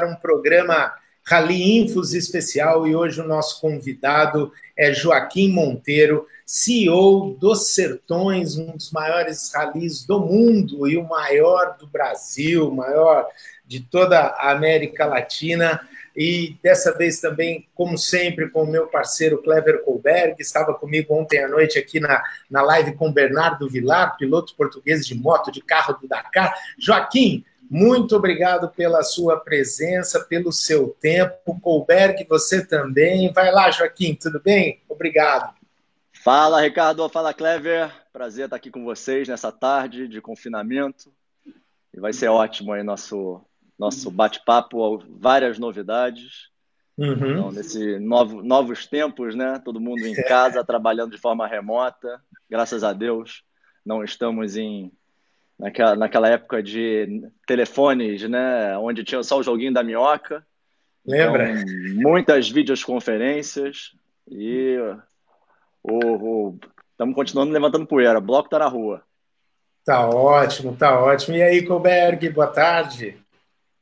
um programa Rally Infos especial e hoje o nosso convidado é Joaquim Monteiro, CEO dos Sertões, um dos maiores ralis do mundo e o maior do Brasil, maior de toda a América Latina. E dessa vez também, como sempre, com o meu parceiro Clever Colberg, que estava comigo ontem à noite aqui na, na live com Bernardo Vilar, piloto português de moto de carro do Dakar. Joaquim, muito obrigado pela sua presença, pelo seu tempo. Colberg, você também. Vai lá, Joaquim, tudo bem? Obrigado. Fala, Ricardo. Fala, Clever. Prazer estar aqui com vocês nessa tarde de confinamento. E vai ser ótimo aí nosso, nosso bate-papo, várias novidades. Uhum. Então, nesse novo, novos tempos, né? Todo mundo em casa, trabalhando de forma remota. Graças a Deus, não estamos em naquela, naquela época de telefones, né? Onde tinha só o joguinho da minhoca. Lembra? Então, muitas videoconferências e estamos continuando levantando poeira. O bloco está na rua. Tá ótimo, tá ótimo. E aí, Colberg, boa tarde.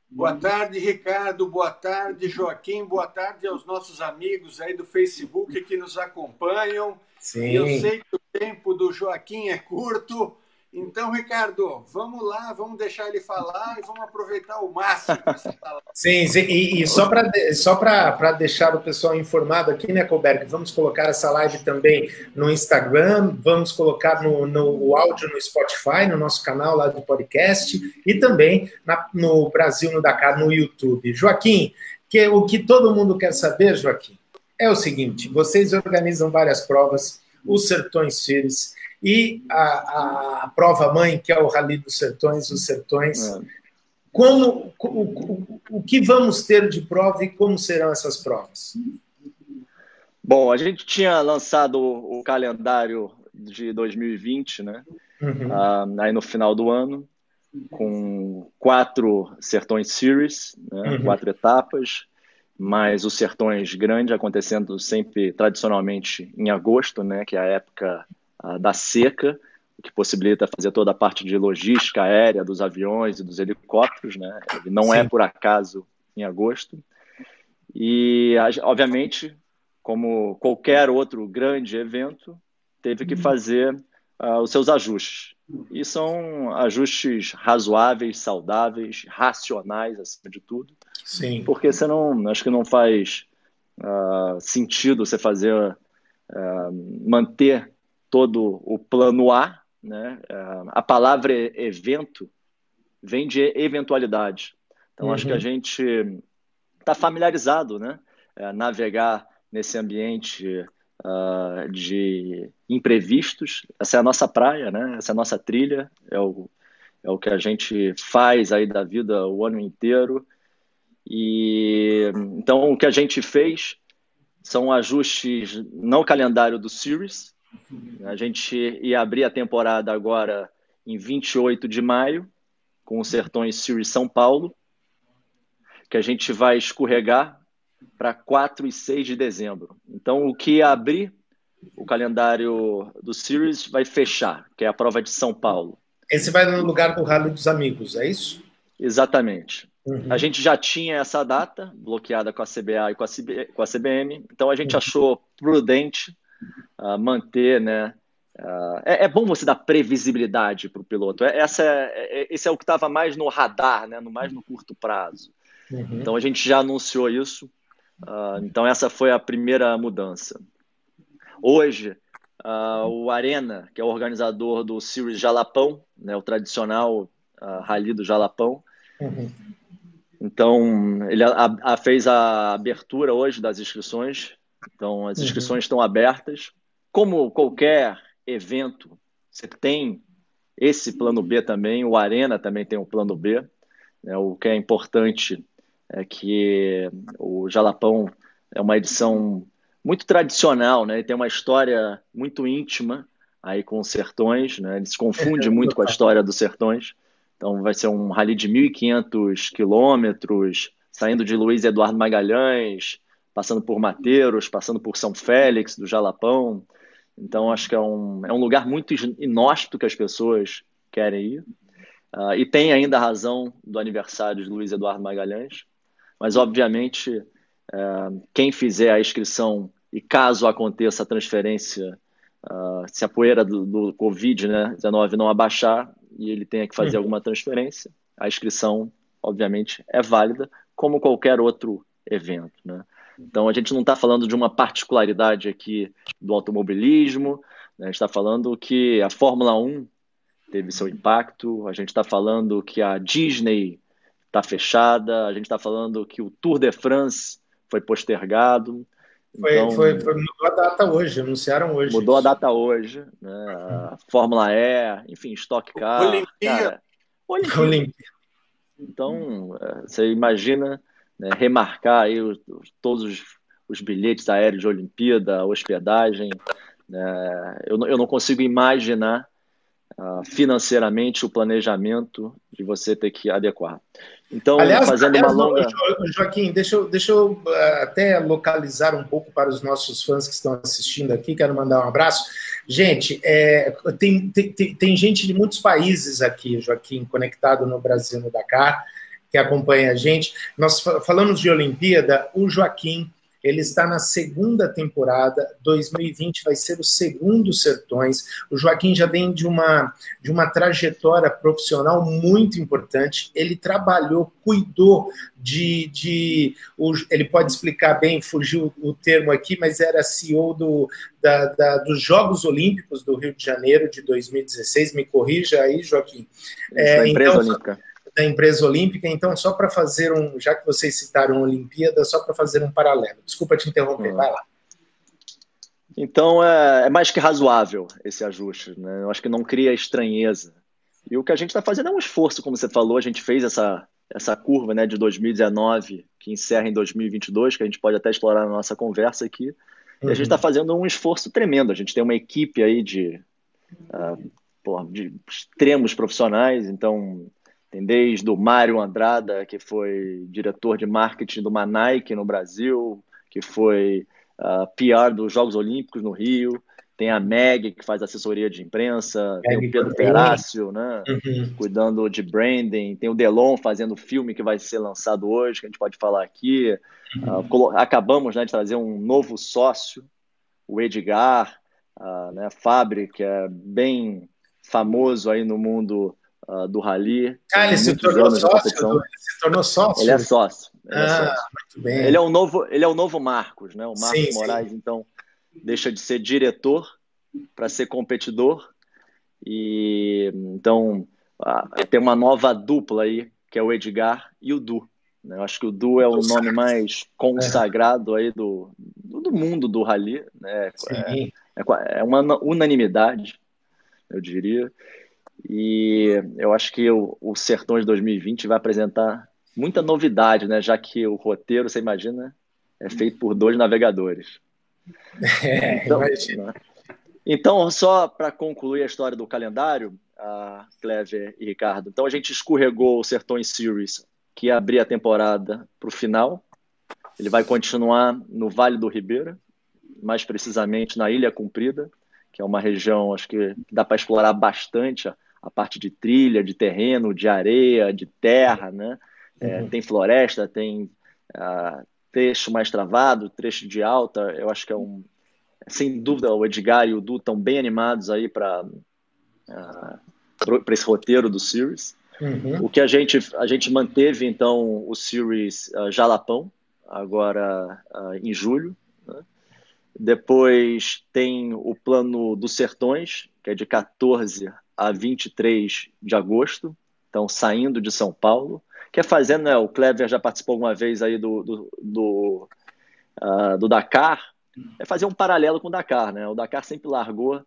Boa tarde, Ricardo. Boa tarde, Joaquim. Boa tarde aos nossos amigos aí do Facebook que nos acompanham. Sim. Eu sei que o tempo do Joaquim é curto, então, Ricardo, vamos lá, vamos deixar ele falar e vamos aproveitar o máximo. sim, sim, e, e só para só deixar o pessoal informado aqui, né, Colberg, vamos colocar essa live também no Instagram, vamos colocar no, no o áudio no Spotify, no nosso canal lá do podcast, e também na, no Brasil, no Dakar, no YouTube. Joaquim, que, o que todo mundo quer saber, Joaquim, é o seguinte: vocês organizam várias provas, os Sertões Series e a, a prova mãe, que é o Rally dos Sertões, os Sertões. É. Como, o, o, o que vamos ter de prova e como serão essas provas? Bom, a gente tinha lançado o calendário de 2020, né? Uhum. Uh, aí no final do ano, com quatro Sertões Series, né? uhum. quatro etapas, mas os Sertões Grandes acontecendo sempre tradicionalmente em agosto, né? Que é a época da seca, o que possibilita fazer toda a parte de logística aérea dos aviões e dos helicópteros, né? Ele não é Sim. é por acaso em agosto. E, obviamente, como qualquer outro grande evento, teve que fazer uh, os seus ajustes. E são ajustes razoáveis, saudáveis, racionais, acima de tudo. Sim. Porque você não, acho que não faz uh, sentido você fazer, uh, manter todo o plano A, né? É, a palavra evento vem de eventualidade. Então, uhum. acho que a uhum. gente está familiarizado, né? É, navegar nesse ambiente uh, de imprevistos. Essa é a nossa praia, né? Essa é a nossa trilha, é o, é o que a gente faz aí da vida o ano inteiro. E então o que a gente fez são ajustes no calendário do Series, a gente ia abrir a temporada agora em 28 de maio, com o Sertões Series São Paulo, que a gente vai escorregar para 4 e 6 de dezembro. Então, o que abrir o calendário do Series vai fechar, que é a prova de São Paulo. Esse vai no lugar do Rally dos Amigos, é isso? Exatamente. Uhum. A gente já tinha essa data bloqueada com a CBA e com a, CB, com a CBM, então a gente uhum. achou prudente uh, manter, né? Uh, é, é, bom você dar previsibilidade para o piloto. É, essa é, é, esse é o que estava mais no radar, né? No mais no curto prazo. Uhum. Então a gente já anunciou isso. Uh, então essa foi a primeira mudança. Hoje o Arena, que é o organizador do Series Jalapão, né? O tradicional rally do Jalapão. Uhum. Então ele a, a, fez a abertura hoje das inscrições então, as uhum. inscrições uhum. estão abertas. Como qualquer evento, você tem esse plano B também, o Arena também tem um plano B. Né? O que é importante é que o Jalapão é uma edição muito tradicional, né? tem uma história muito íntima aí com os Sertões, né? Ele se confunde muito com a história dos Sertões. Então vai ser um rally de 1.500 quilômetros, saindo de Luiz Eduardo Magalhães, passando por Mateiros, passando por São Félix, do Jalapão. Então, acho que é um, é um lugar muito inóspito que as pessoas querem ir. Uh, e tem ainda a razão do aniversário de Luiz Eduardo Magalhães. mas obviamente é, quem fizer a inscrição e caso aconteça a transferência, uh, se a poeira do, do Covid-19 né, não abaixar e ele tenha que fazer uhum. alguma transferência, a inscrição, obviamente, é válida, como qualquer outro evento. Né? Então, a gente não está falando de uma particularidade aqui do automobilismo, né? a gente está falando que a Fórmula 1 teve seu impacto, a gente está falando que a Disney está fechada, a gente está falando que o Tour de France foi postergado, foi, então, foi, foi, mudou a data hoje, anunciaram hoje. Mudou isso. a data hoje, né? A Fórmula E, enfim, Stock Car. Olimpíada. Olimpíada. Então, é, você imagina né, remarcar aí os, todos os, os, bilhetes aéreos de Olimpíada, hospedagem. Né? Eu, eu não consigo imaginar uh, financeiramente o planejamento de você ter que adequar. Então, aliás, fazendo aliás, uma longa. Joaquim, deixa eu, deixa eu eh, até localizar um pouco para os nossos fãs que estão assistindo aqui. Quero mandar um abraço. Gente, é, tem, tem, tem gente de muitos países aqui, Joaquim, conectado no Brasil, no Dakar, que acompanha a gente. Nós falamos de Olimpíada, o Joaquim ele está na segunda temporada, 2020 vai ser o segundo Sertões. O Joaquim já vem de uma, de uma trajetória profissional muito importante. Ele trabalhou, cuidou de. de o, ele pode explicar bem, fugiu o termo aqui, mas era CEO do, da, da, dos Jogos Olímpicos do Rio de Janeiro de 2016. Me corrija aí, Joaquim. É, da empresa então, olímpica da empresa olímpica. Então, só para fazer um, já que vocês citaram Olimpíada, só para fazer um paralelo. Desculpa te interromper, uhum. vai lá. Então, é, é, mais que razoável esse ajuste. Né? Eu acho que não cria estranheza. E o que a gente está fazendo é um esforço, como você falou, a gente fez essa, essa curva né, de 2019, que encerra em 2022, que a gente pode até explorar na nossa conversa aqui. Uhum. E a gente está uhum. fazendo um esforço tremendo. A gente tem uma equipe aí de, uh, pô, de extremos profissionais, então tem desde o Mário Andrada, que foi diretor de marketing do Nike no Brasil, que foi uh, ah, PR dos Jogos Olímpicos no Rio. Tem a Meg, que faz assessoria de imprensa. Meg tem o Pedro Perácio, né? Uhum. Cuidando de branding. Tem o Delon fazendo filme que vai ser lançado hoje, que a gente pode falar aqui. Uhum. Uh, acabamos né, de trazer um novo sócio, o Edgar, uh, né, que é bem famoso aí no mundo uh, do Rally. Ah, ele se tornou sócio? Ele se tornou sócio? Ele é sócio. Ele, é ah, é sócio. Muito bem. ele é o novo, ele é o novo Marcos, né? O Marcos sim, Moraes, sim. então, deixa de ser diretor para ser competidor. E então uh, tem uma nova dupla aí, que é o Edgar e o Du. Né? Eu acho que o Du é o nome mais consagrado aí do, do mundo do rally. Né? É, é, é, uma unanimidade, eu diria. E eu acho que o, o Sertões 2020 vai apresentar muita novidade, né? Já que o roteiro, você imagina, é feito por dois navegadores. É, então, né? então, só para concluir a história do calendário, a Clever e Ricardo. Então, a gente escorregou o Sertões Series, que ia abrir a temporada para o final. Ele vai continuar no Vale do Ribeira, mais precisamente na Ilha Comprida, que é uma região, acho que dá para explorar bastante a parte de trilha, de terreno, de areia, de terra, né? É, uhum. Tem floresta, tem uh, trecho mais travado, trecho de alta. Eu acho que é um. Sem dúvida, o Edgar e o Du estão bem animados aí para uh, esse roteiro do Series. Uhum. O que a gente, a gente manteve, então, o Series uh, Jalapão, agora em julho. Né? Depois tem o plano dos Sertões, que é de 14 a 23 de agosto, então saindo de São Paulo, que é fazendo, né, o Kleber já participou alguma vez aí do, do, do, uh, do Dakar, é fazer um paralelo com o Dakar, né? O Dakar sempre largou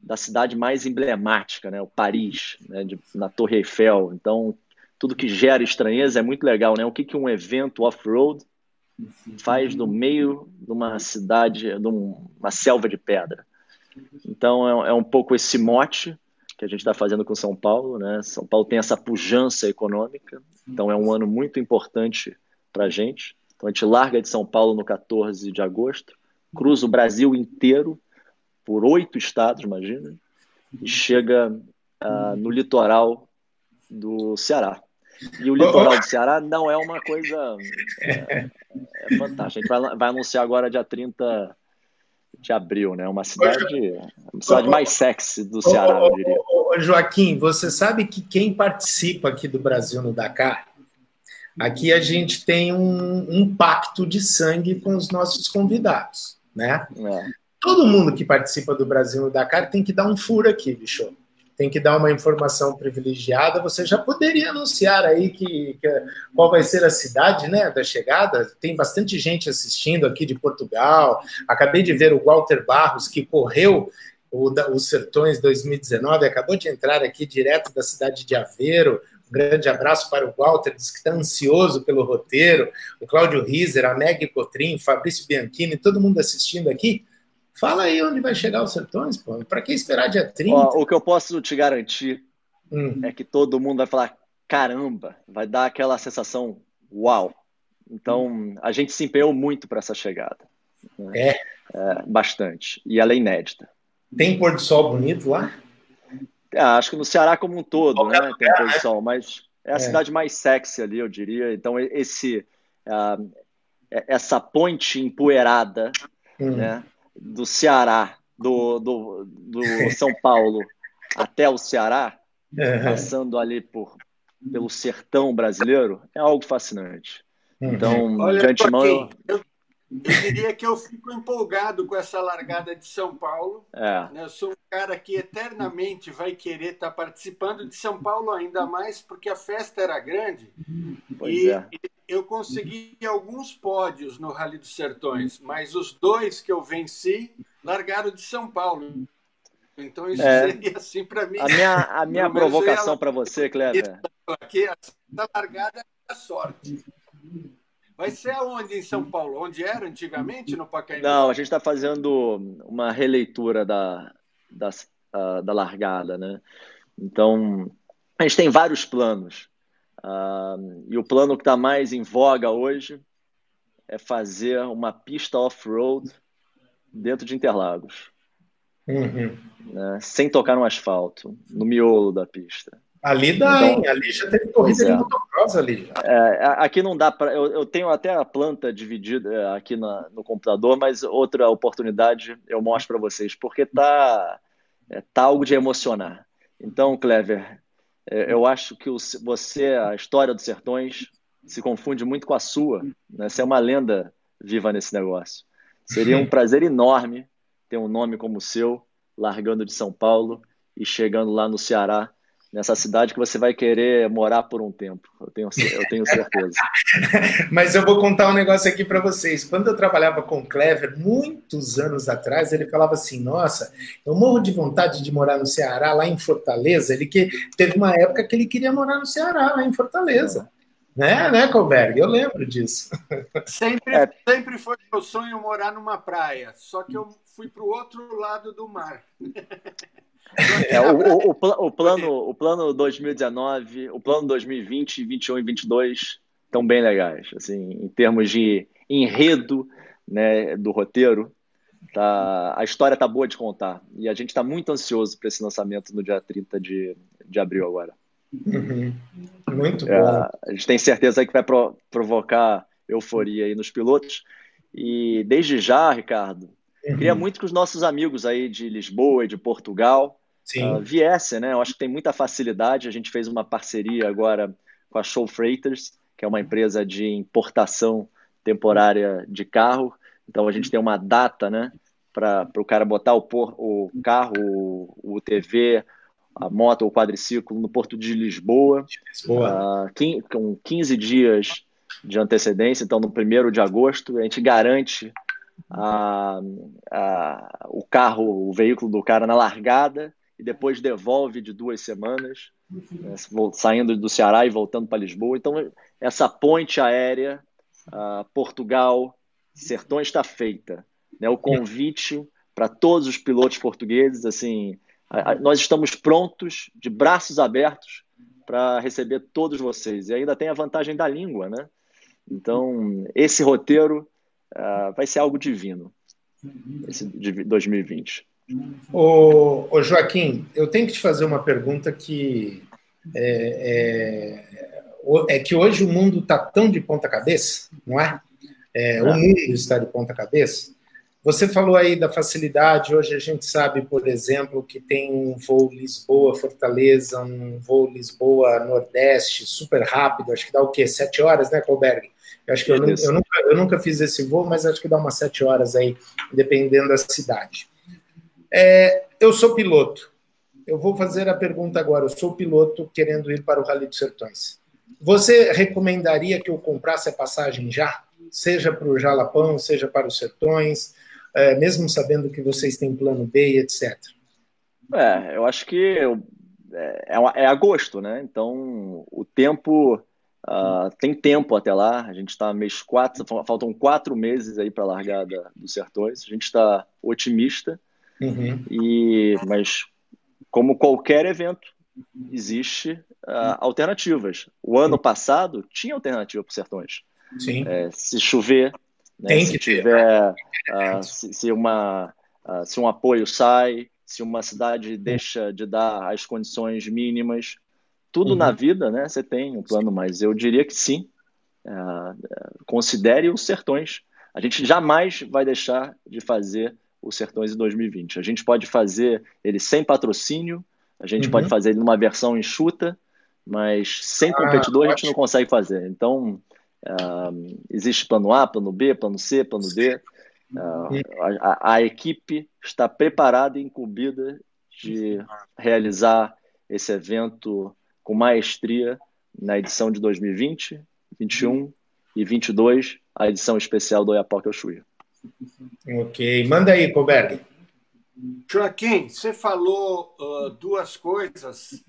da cidade mais emblemática, né? O Paris, né? De, na Torre Eiffel. Então, tudo que gera estranheza é muito legal, né? O que, que um evento off-road faz no meio de uma cidade, de uma selva de pedra. Então, é, é um pouco esse mote que a gente está fazendo com São Paulo. Né? São Paulo tem essa pujança econômica, então é um ano muito importante para a gente. Então a gente larga de São Paulo no 14 de agosto, cruza o Brasil inteiro por oito estados, imagina, e chega uh, no litoral do Ceará. E o litoral do Ceará não é uma coisa é, é fantástica. A gente vai, vai, anunciar agora dia 30 de abril, né? Uma cidade, uma cidade mais sexy do Ceará, eu diria. Joaquim, você sabe que quem participa aqui do Brasil no Dakar, aqui a gente tem um, um pacto de sangue com os nossos convidados, né? É. Todo mundo que participa do Brasil no Dakar tem que dar um furo aqui, bicho tem que dar uma informação privilegiada. Você já poderia anunciar aí que, que, qual vai ser a cidade né, da chegada? Tem bastante gente assistindo aqui de Portugal. Acabei de ver o Walter Barros, que correu o, os Sertões 2019, acabou de entrar aqui direto da cidade de Aveiro. Um grande abraço para o Walter, diz que está ansioso pelo roteiro. O Cláudio Riser, a Meg Cotrim, Fabrício Bianchini, todo mundo assistindo aqui. Fala aí onde vai chegar os sertões, pô. Para que esperar dia 30? Ó, o que eu posso te garantir hum. é que todo mundo vai falar: caramba, vai dar aquela sensação uau. Então, hum. a gente se empenhou muito para essa chegada. Né? É. é. Bastante. E ela é inédita. Tem pôr do sol bonito lá? É, acho que no Ceará como um todo, né? Tem pôr do sol, mas é a é. cidade mais sexy ali, eu diria. Então, esse, uh, essa ponte empoeirada, hum. né? Do Ceará, do, do, do São Paulo até o Ceará, passando ali por, pelo sertão brasileiro, é algo fascinante. Uhum. Então, Olha, de antemão. Eu, eu, diria que eu fico empolgado com essa largada de São Paulo. É. Né? Eu sou um cara que eternamente vai querer estar participando de São Paulo, ainda mais porque a festa era grande. Pois e, é. e eu consegui alguns pódios no Rally dos Sertões, mas os dois que eu venci largaram de São Paulo. Então isso é, seria assim para mim. A minha, a minha provocação para você, Cleber. Aqui, a largada é a sorte. Vai ser aonde em São Paulo? Onde era antigamente, no Pacaembu? Não, a gente está fazendo uma releitura da, da, da largada, né? Então, a gente tem vários planos. Uh, e o plano que está mais em voga hoje é fazer uma pista off-road dentro de Interlagos. Uhum. Né? Sem tocar no asfalto, no miolo da pista. Ali dá, então, hein? Ali já teve corrida de motocross ali. É, aqui não dá para. Eu, eu, tenho até a planta dividida é, aqui na, no computador, mas outra oportunidade eu mostro para vocês, porque tá, é, tá algo de emocionar. Então, Clever, é, eu acho que você, a história dos sertões, se confunde muito com a sua. Né? Você é uma lenda viva nesse negócio. Seria um prazer enorme ter um nome como o seu, largando de São Paulo e chegando lá no Ceará nessa cidade que você vai querer morar por um tempo. Eu tenho, eu tenho certeza. Mas eu vou contar um negócio aqui para vocês. Quando eu trabalhava com o Clever, muitos anos atrás, ele falava assim: Nossa, eu morro de vontade de morar no Ceará, lá em Fortaleza. Ele que teve uma época que ele queria morar no Ceará, lá em Fortaleza. Né, né, Colberg? Eu lembro disso. Sempre, é. sempre foi meu sonho morar numa praia, só que eu fui para o outro lado do mar. É, o, o, o, o, plano, o plano 2019, o plano 2020, 21 e 22 estão bem legais, assim, em termos de enredo, né, do roteiro. Tá, a história tá boa de contar e a gente está muito ansioso para esse lançamento no dia 30 de, de abril agora. Uhum. Muito é, bom. A gente tem certeza que vai pro, provocar euforia aí nos pilotos. E desde já, Ricardo, Uhum. Queria muito que os nossos amigos aí de Lisboa e de Portugal uh, viessem, né? Eu acho que tem muita facilidade. A gente fez uma parceria agora com a Show Freighters, que é uma empresa de importação temporária de carro. Então a gente tem uma data, né? Para o cara botar o, por, o carro, o, o TV, a moto ou quadriciclo no porto de Lisboa, Lisboa. Uh, com 15 dias de antecedência. Então, no 1 de agosto, a gente garante a, a, o carro, o veículo do cara na largada e depois devolve de duas semanas, né, saindo do Ceará e voltando para Lisboa. Então, essa ponte aérea, uh, Portugal, Sertões está feita. Né? O convite para todos os pilotos portugueses, assim, a, nós estamos prontos, de braços abertos, para receber todos vocês. E ainda tem a vantagem da língua, né? Então, esse roteiro uh, vai ser algo divino, esse de 2020. Ô, ô, Joaquim, eu tenho que te fazer uma pergunta que é, é, é que hoje o mundo está tão de ponta cabeça, não é? é? O mundo está de ponta cabeça. Você falou aí da facilidade. Hoje a gente sabe, por exemplo, que tem um voo Lisboa-Fortaleza, um voo Lisboa-Nordeste, super rápido. Acho que dá o quê? Sete horas, né, Colberg? Eu acho que eu, eu, nunca, eu nunca fiz esse voo, mas acho que dá umas sete horas aí, dependendo da cidade. É, eu sou piloto. Eu vou fazer a pergunta agora. Eu sou piloto querendo ir para o Rally dos Sertões. Você recomendaria que eu comprasse a passagem já? Seja para o Jalapão, seja para os Sertões, é, mesmo sabendo que vocês têm plano B e etc. É, eu acho que é, é, é agosto, né? Então o tempo uh, tem tempo até lá. A gente está mês quatro, faltam quatro meses aí para a largada dos Sertões. A gente está otimista, uhum. e mas como qualquer evento, existe uh, alternativas. O ano passado tinha alternativa para os sertões. Sim. É, se chover, né, se tiver, uh, se, se, uma, uh, se um apoio sai, se uma cidade deixa de dar as condições mínimas, tudo uhum. na vida, né? Você tem um plano, mas eu diria que sim. considere os sertões. A gente jamais vai deixar de fazer os Sertões em 2020. A gente pode fazer ele sem patrocínio, a gente uhum. pode fazer ele numa versão enxuta, mas sem ah, competidor a gente não consegue fazer. Então, uh, existe plano A, plano B, plano C, plano D. Uh, a, a, equipe está preparada e incumbida de realizar esse evento com maestria na edição de 2020, 21 e 22, a edição especial do Oiapoque Oxuia. Ok, manda aí, Colberg. Joaquim, você falou uh, duas coisas.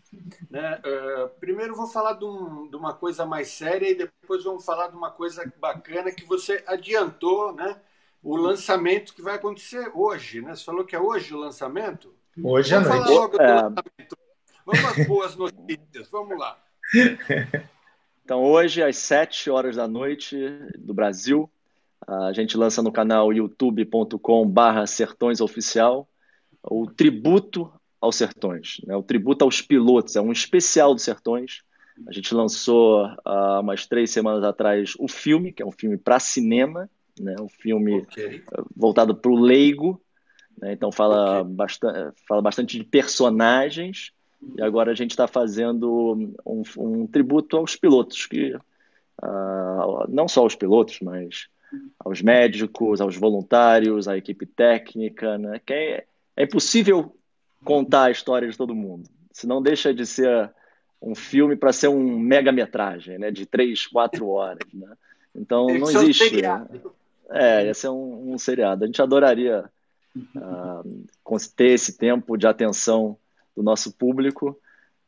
Né? Uh, primeiro, vou falar de, um, de, uma coisa mais séria e depois vamos falar de uma coisa bacana que você adiantou, né? O lançamento que vai acontecer hoje, né? Você falou que é hoje o lançamento? Hoje à noite. Falar logo do é... lançamento. Vamos às boas notícias, vamos lá. Então, hoje, às 7 horas da noite do Brasil, a gente lança no canal youtube.com/barra Sertões Oficial o tributo aos Sertões, né? o tributo aos pilotos, é um especial dos Sertões. A gente lançou há umas três semanas atrás o filme, que é um filme para cinema, né? um filme okay. voltado para o leigo, né? então fala, okay. bastante, fala bastante de personagens. E agora a gente está fazendo um, um, tributo aos pilotos, que uh, não só aos pilotos, mas aos médicos, aos voluntários, à equipe técnica, né? Que é, é impossível contar a história de todo mundo. Se não deixa de ser um filme para ser um mega-metragem, né? De três, quatro horas, né? Então não existe. Né? É, ia ser um, um, seriado. A gente adoraria uh, ter esse tempo de atenção do nosso público,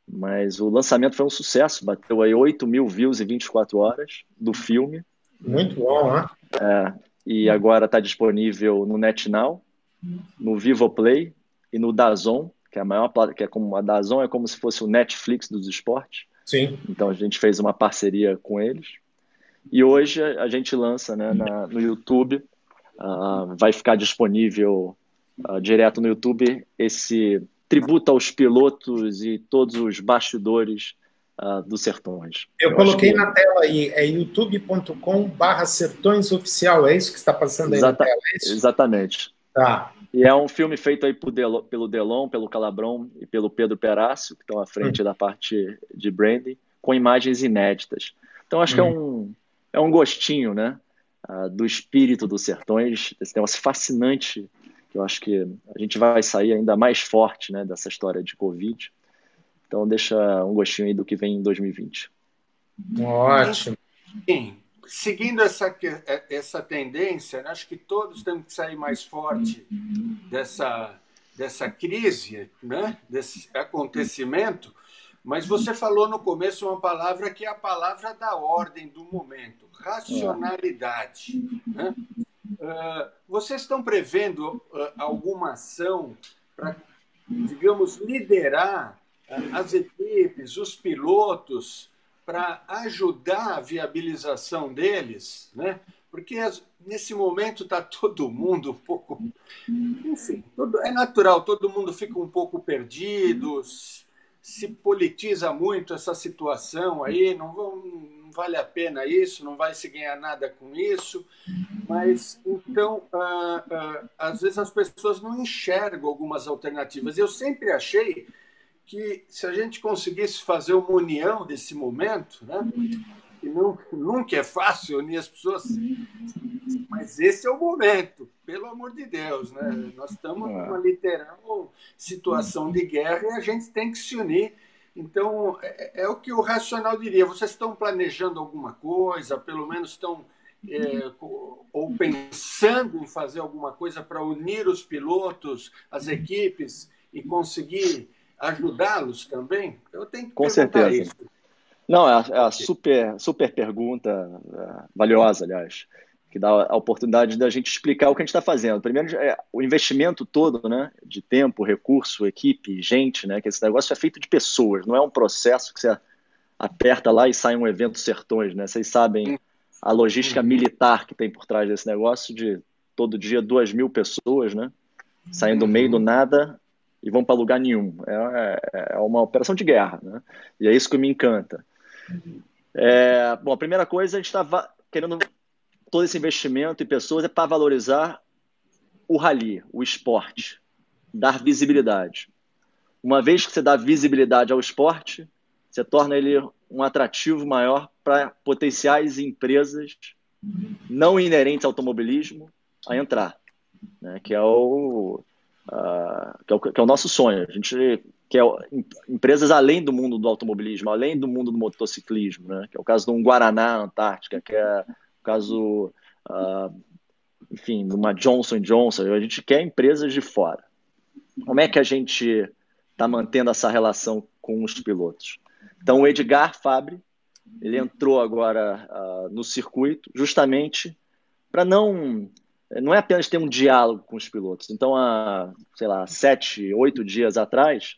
mas o lançamento foi um sucesso, bateu aí 8 mil views em 24 horas do filme. Muito bom, né? É, e agora está disponível no NetNow, no Vivoplay e no Dazon, que é a maior que é como a Dazon é como se fosse o Netflix dos esportes. Sim. Então a gente fez uma parceria com eles. E hoje a gente lança né, na, no YouTube, uh, vai ficar disponível uh, direto no YouTube esse tributo aos pilotos e todos os bastidores uh, dos Sertões. Eu, Eu coloquei que... na tela aí, é youtube.com barra Sertões Oficial, é isso que está passando aí Exata... na tela? É Exatamente. Tá. E é um filme feito aí Delon, pelo Delon, pelo Calabrão e pelo Pedro Perácio, que estão à frente hum. da parte de branding, com imagens inéditas. Então acho hum. que é hum. um, é um gostinho, né? Uh, do espírito dos sertões, esse negócio fascinante, que eu acho que a gente vai sair ainda mais forte né, dessa história de Covid. Então deixa um gostinho aí do que vem em 2020. Ótimo. Sim. Seguindo essa, essa tendência, acho que todos temos que sair mais forte dessa, dessa crise, né? desse acontecimento. Mas você falou no começo uma palavra que é a palavra da ordem do momento: racionalidade. Né? Uh, vocês estão prevendo uh, alguma ação para, digamos, liderar as equipes, os pilotos, para ajudar a viabilização deles, né? Porque nesse momento está todo mundo um pouco. Enfim, todo, é natural, todo mundo fica um pouco perdido, se politiza muito essa situação aí, não, vão, vale a pena isso, não vai se ganhar nada com isso. Mas então, às vezes as pessoas não enxergam algumas alternativas. Eu sempre achei que se a gente conseguisse fazer uma união desse momento, né? que não, nunca é fácil unir as pessoas, mas esse é o momento, pelo amor de Deus. Né? Nós estamos é. numa literal situação de guerra e a gente tem que se unir. Então, é, é o que o racional diria. Vocês estão planejando alguma coisa, pelo menos estão é, ou pensando em fazer alguma coisa para unir os pilotos, as equipes e conseguir ajudá-los também? Eu tenho que Com certeza. isso. Não, é a, é a super, super pergunta, é, valiosa, aliás, que dá a oportunidade da gente explicar o que a gente está fazendo. Primeiro, é, o investimento todo, né, de tempo, recurso, equipe, gente, né, que esse negócio é feito de pessoas, não é um processo que você aperta lá e sai um evento sertões, né? Vocês sabem a logística militar que tem por trás desse negócio de todo dia duas mil pessoas, né, saindo do meio do nada e vão para lugar nenhum. É, é, uma operação de guerra, né? E é isso que me encanta. É, bom, a primeira coisa, a gente está querendo todo esse investimento em pessoas é para valorizar o rally, o esporte, dar visibilidade. Uma vez que você dá visibilidade ao esporte, você torna ele um atrativo maior para potenciais empresas não inerentes ao automobilismo a entrar, né? que, é o, uh, que, é o, que é o nosso sonho. A gente que é empresas além do mundo do automobilismo, além do mundo do motociclismo, né? que é o caso de um Guaraná Antártica, que é o caso, uh, enfim, de uma Johnson Johnson. A gente quer empresas de fora. Como é que a gente está mantendo essa relação com os pilotos? Então, o Edgar Fabre, ele entrou agora uh, no circuito justamente para não não é apenas ter um diálogo com os pilotos. Então, há, sei lá, sete, oito dias atrás,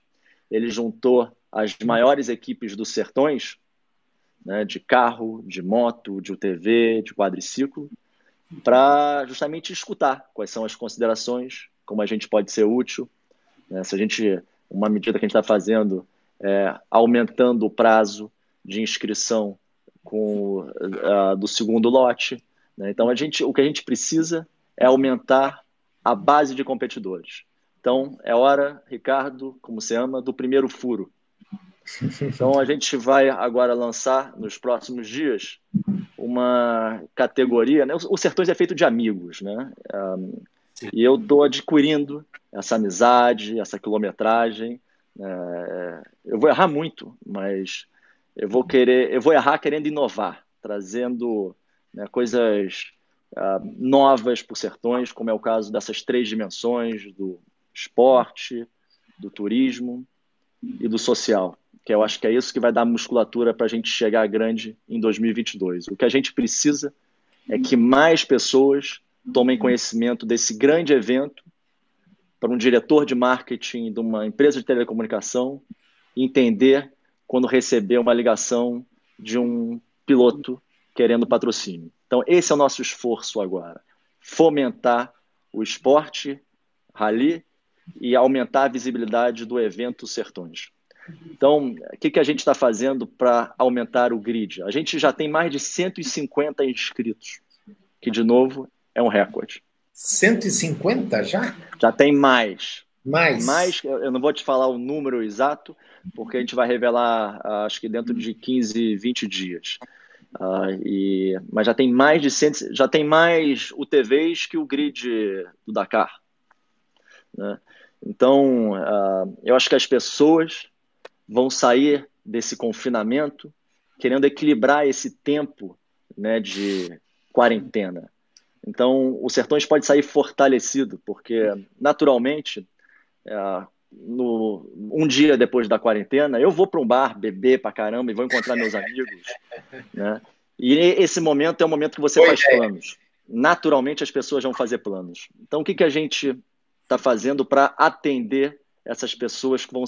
ele juntou as maiores equipes dos sertões, né, de carro, de moto, de UTV, de quadriciclo, para justamente escutar quais são as considerações, como a gente pode ser útil. Né, se a gente, uma medida que a gente está fazendo é aumentando o prazo de inscrição com, uh, do segundo lote. Né, então, a gente, o que a gente precisa é aumentar a base de competidores. Então, é hora, Ricardo, como você ama, do primeiro furo. Então, a gente vai agora lançar, nos próximos dias, uma categoria. Né? O Sertões é feito de amigos, né? Um, e eu estou adquirindo essa amizade, essa quilometragem. É, eu vou errar muito, mas eu vou querer, eu vou errar querendo inovar, trazendo né, coisas uh, novas os sertões, como é o caso dessas três dimensões do esporte, do turismo e do social, que eu acho que é isso que vai dar musculatura para a gente chegar grande em 2022. O que a gente precisa é que mais pessoas tomem conhecimento desse grande evento para um diretor de marketing de uma empresa de telecomunicação entender quando receber uma ligação de um piloto querendo patrocínio. Então, esse é o nosso esforço agora: fomentar o esporte, rally e aumentar a visibilidade do evento Sertões. Então, o que, que a gente está fazendo para aumentar o grid? A gente já tem mais de 150 inscritos, que, de novo, é um recorde. 150 já? Já tem mais. Mais? Mais, eu não vou te falar o número exato, porque a gente vai revelar, acho que dentro de 15, 20 dias. Uh, e, mas já tem mais de 100, já tem mais UTVs que o grid do Dakar. Né? Então, uh, eu acho que as pessoas vão sair desse confinamento querendo equilibrar esse tempo né, de quarentena. Então, o Sertões pode sair fortalecido, porque, naturalmente, uh, no, um dia depois da quarentena, eu vou para um bar, beber para caramba e vou encontrar meus amigos. Né? E esse momento é o momento que você faz é. planos. Naturalmente, as pessoas vão fazer planos. Então, o que, que a gente está fazendo para atender essas pessoas que vão,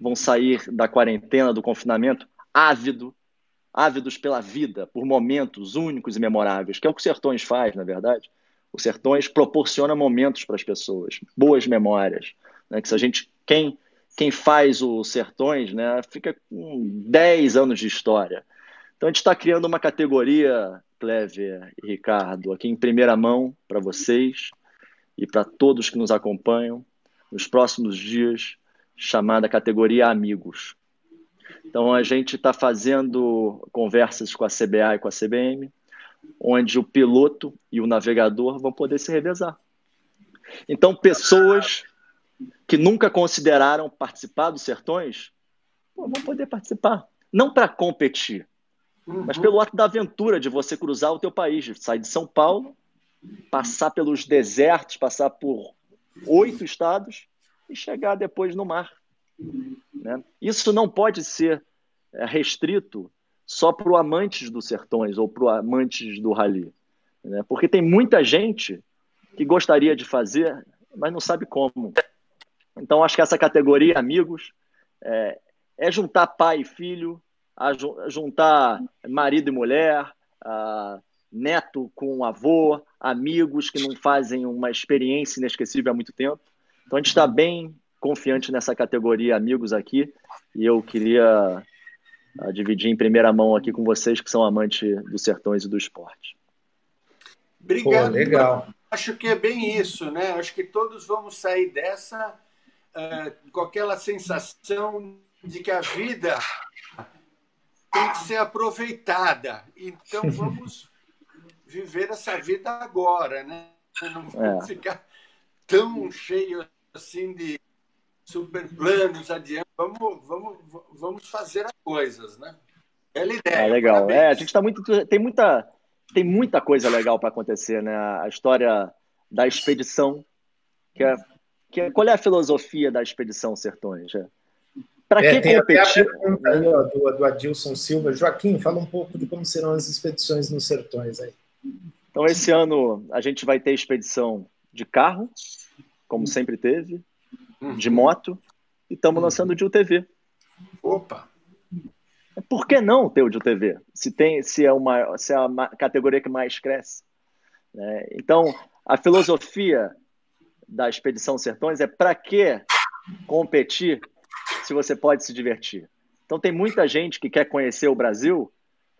vão sair da quarentena, do confinamento, ávido, ávidos pela vida, por momentos únicos e memoráveis, que é o que o Sertões faz, na verdade. O Sertões proporciona momentos para as pessoas, boas memórias. Né? Que se a gente, quem quem faz o Sertões né, fica com 10 anos de história. Então a gente está criando uma categoria, Clever e Ricardo, aqui em primeira mão para vocês e para todos que nos acompanham nos próximos dias, chamada categoria Amigos. Então a gente está fazendo conversas com a CBA e com a CBM, onde o piloto e o navegador vão poder se revezar. Então pessoas que nunca consideraram participar dos sertões pô, vão poder participar. Não para competir, uhum. mas pelo ato da aventura de você cruzar o teu país, de sair de São Paulo, passar pelos desertos, passar por oito estados e chegar depois no mar. Né? Isso não pode ser é, restrito só para o amantes dos sertões ou para o amantes do rally, né? porque tem muita gente que gostaria de fazer, mas não sabe como. Então, acho que essa categoria, amigos, é, é juntar pai e filho, a juntar marido e mulher, neto com avô, amigos que não fazem uma experiência inesquecível há muito tempo. Então, a gente está bem confiante nessa categoria amigos aqui e eu queria uh, dividir em primeira mão aqui com vocês que são amantes dos sertões e do esporte. Obrigado. Pô, legal. Acho que é bem isso, né? Acho que todos vamos sair dessa uh, com aquela sensação de que a vida tem que ser aproveitada. Então vamos viver essa vida agora, né? Não vamos é. ficar tão cheio assim de super planos adiante. Vamos, vamos, vamos fazer as coisas, né? Bela ideia. É legal. Parabéns. É, a gente tá muito. Tem muita, tem muita coisa legal para acontecer, né? A história da expedição, que é, que qual é a filosofia da expedição Sertões? É? Para é, que competir? aí, ó, do, do Adilson Silva. Joaquim, fala um pouco de como serão as expedições nos sertões aí. Então, esse ano a gente vai ter expedição de carro, como sempre teve, de moto e estamos uhum. lançando de UTV. Opa! Por que não ter o de UTV? Se, tem, se, é, uma, se é a categoria que mais cresce. Né? Então, a filosofia da Expedição Sertões é para que competir se você pode se divertir? Então, tem muita gente que quer conhecer o Brasil,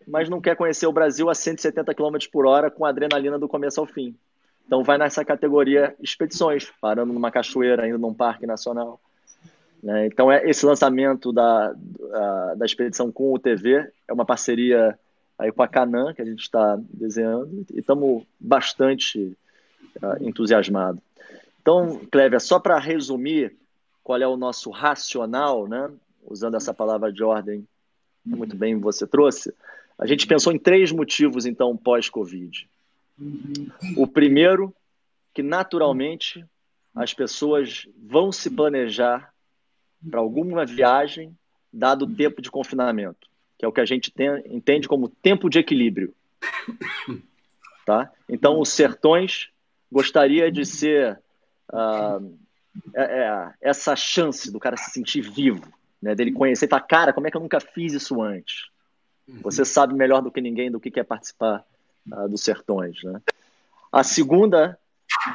mas não quer conhecer o Brasil a 170 km por hora com adrenalina do começo ao fim. Então vai nessa categoria expedições, parando numa cachoeira, indo num parque nacional. Né? Então é esse lançamento da, da expedição com o TV é uma parceria aí com a Canan que a gente está desenhando e estamos bastante uh, entusiasmados. Então, Clévia, só para resumir qual é o nosso racional, né? usando essa palavra de ordem muito bem você trouxe, a gente pensou em três motivos, então, pós-Covid. O primeiro, que naturalmente as pessoas vão se planejar para alguma viagem, dado o tempo de confinamento, que é o que a gente tem, entende como tempo de equilíbrio. Tá? Então, os sertões gostaria de ser uh, é, é, essa chance do cara se sentir vivo, né? dele conhecer falar, cara, como é que eu nunca fiz isso antes? Você sabe melhor do que ninguém do que é participar uh, dos sertões. Né? A segunda,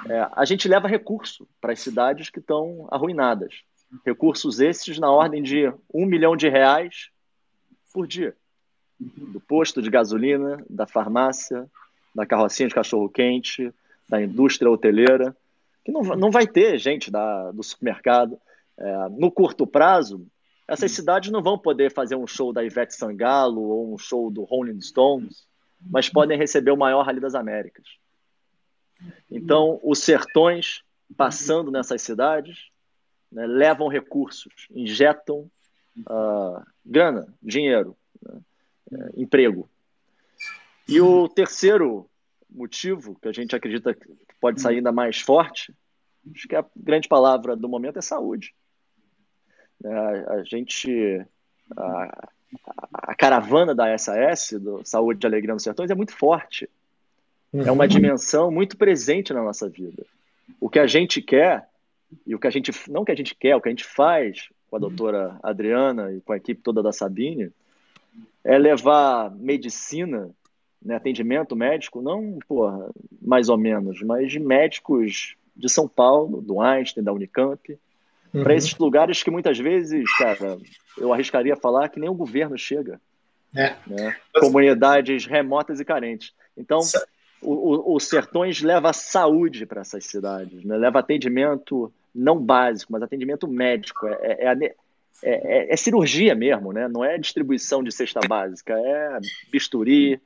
é, a gente leva recurso para as cidades que estão arruinadas. Recursos esses na ordem de um milhão de reais por dia. Do posto de gasolina, da farmácia, da carrocinha de cachorro-quente, da indústria hoteleira, que não, não vai ter gente da, do supermercado. É, no curto prazo, essas cidades não vão poder fazer um show da Ivete Sangalo ou um show do Rolling Stones mas podem receber o maior Rally das Américas. Então, os sertões, passando nessas cidades, né, levam recursos, injetam uh, grana, dinheiro, né, é, emprego. E o terceiro motivo, que a gente acredita que pode sair ainda mais forte, acho que a grande palavra do momento é saúde. É, a gente, a, a caravana da SAS, do Saúde e Alegria nos Sertões, é muito forte. Uhum. É uma uhum. dimensão muito presente na nossa vida. O que a gente quer, e o que a gente. Não o que a gente quer, o que a gente faz com a doutora Adriana e com a equipe toda da Sabine, é levar medicina, né, atendimento médico, não, porra, mais ou menos, mas de médicos de São Paulo, do Einstein, da Unicamp, uhum. para esses lugares que muitas vezes, cara, eu arriscaria falar que nem o governo chega. É. Né? Comunidades remotas e carentes. Então, o, o, o Sertões leva saúde para essas cidades, né? leva atendimento não básico, mas atendimento médico. É, é, é, é, é, cirurgia mesmo, né? não é distribuição de cesta básica, é bisturi,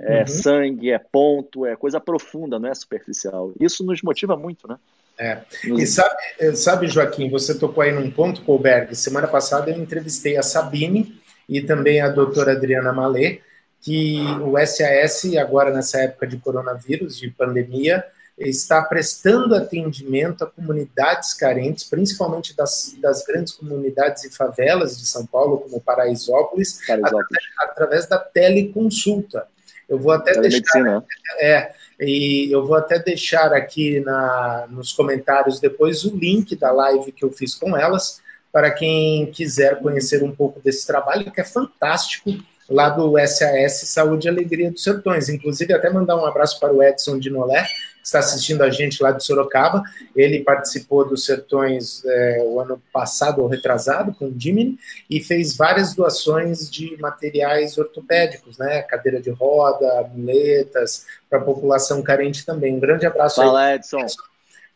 é uhum. sangue, é ponto, é coisa profunda, não é superficial. Isso nos motiva muito, né? É. E sabe, sabe, Joaquim, você tocou aí num ponto, Colberg. Semana passada eu entrevistei a Sabine e também a doutora Adriana Malê, que o SAS, agora nessa época de coronavírus, de pandemia, está prestando atendimento a comunidades carentes, principalmente das, das grandes comunidades e favelas de São Paulo, como Paraisópolis, Paraisópolis. Através, através, da teleconsulta. Eu vou até deixar. É, e eu vou até deixar aqui na, nos comentários depois o link da live que eu fiz com elas, para quem quiser conhecer um pouco desse trabalho, que é fantástico, lá do SAS Saúde e Alegria dos Sertões. Inclusive, até mandar um abraço para o Edson de Nolé, está assistindo a gente lá de Sorocaba. Ele participou dos Sertões é, o ano passado ou retrasado com o Jimmy e fez várias doações de materiais ortopédicos, né? Cadeira de roda, muletas, para a população carente também. Um grande abraço Fala, aí. Edson.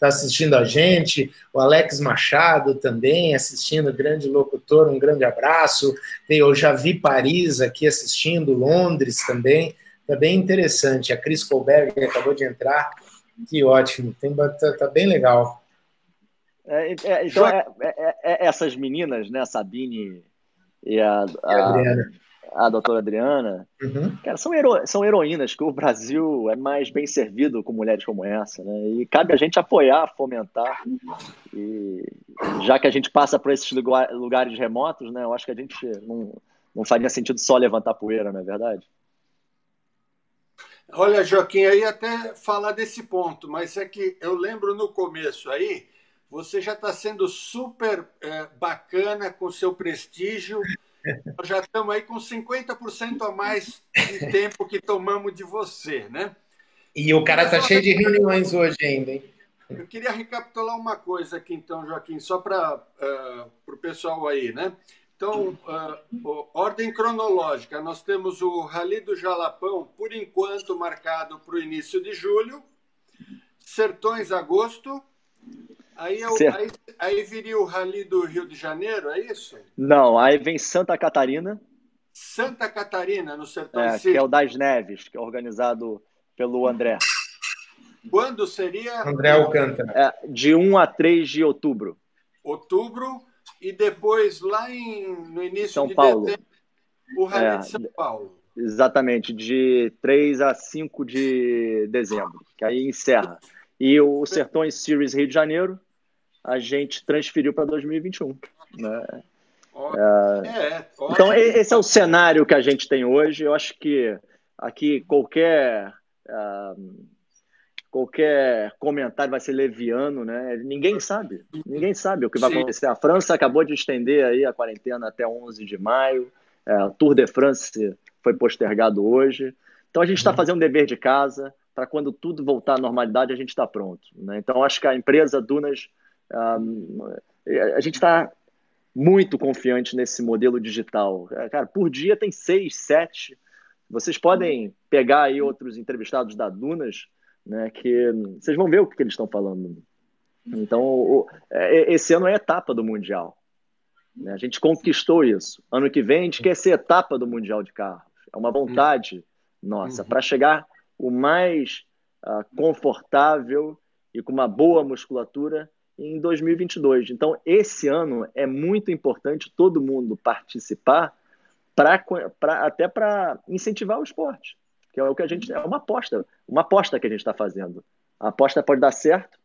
Está assistindo a gente, o Alex Machado também assistindo, grande locutor, um grande abraço. Eu já vi Paris aqui assistindo, Londres também, está bem interessante. A Cris Colberg acabou de entrar, que ótimo, tem, tá, tá bem legal. É, é, então, é, é, é, essas meninas, né, a Sabine e a, a, Adriana. a doutora Adriana, uhum. cara, são, hero, são heroínas que o Brasil é mais bem servido com mulheres como essa, né? E cabe a gente apoiar, fomentar. E já que a gente passa por esses lugar, lugares remotos, né, eu acho que a gente não, não faria sentido só levantar poeira, não é verdade? Olha, Joaquim, aí até falar desse ponto, mas é que eu lembro no começo aí, você já está sendo super é, bacana com seu prestígio. Nós já estamos aí com 50% a mais de tempo que tomamos de você, né? E o cara está cheio de reuniões hoje ainda, hein? Eu queria recapitular uma coisa aqui, então, Joaquim, só para uh, é, o pessoal aí, né? Então, uh, ordem cronológica: nós temos o Rally do Jalapão, por enquanto marcado para o início de julho, Sertões agosto. Aí, é aí, aí, viria o Rally do Rio de Janeiro, é isso? Não, aí vem Santa Catarina. Santa Catarina, no Sertões é, Que é o das Neves, que é organizado pelo André. Quando seria? André Alcântara. É, de 1 a 3 de outubro. Outubro e depois lá em, no início São de Paulo. dezembro, o Rally é, de São Paulo. Exatamente, de 3 a 5 de dezembro, que aí encerra. E o Sertões Series Rio de Janeiro, a gente transferiu para 2021. Né? É, é, então, esse é o cenário que a gente tem hoje. Eu acho que aqui qualquer. Uh, qualquer comentário vai ser leviano, né? Ninguém sabe, ninguém sabe o que vai Sim. acontecer. A França acabou de estender aí a quarentena até 11 de maio, é, o Tour de France foi postergado hoje. Então a gente está uhum. fazendo o dever de casa para quando tudo voltar à normalidade a gente está pronto. Né? Então acho que a empresa Dunas, um, a gente está muito confiante nesse modelo digital. É, cara, por dia tem seis, sete. Vocês podem pegar aí outros entrevistados da Dunas né? Que vocês vão ver o que eles estão falando. Então, o, é, esse ano é etapa do Mundial. Né? A gente conquistou isso. Ano que vem a gente quer ser etapa do Mundial de carros. É uma vontade nossa uhum. para chegar o mais uh, confortável e com uma boa musculatura em 2022. Então, esse ano é muito importante todo mundo participar, pra, pra até para incentivar o esporte que é o que a gente é uma aposta, uma aposta que a gente está fazendo. A aposta pode dar certo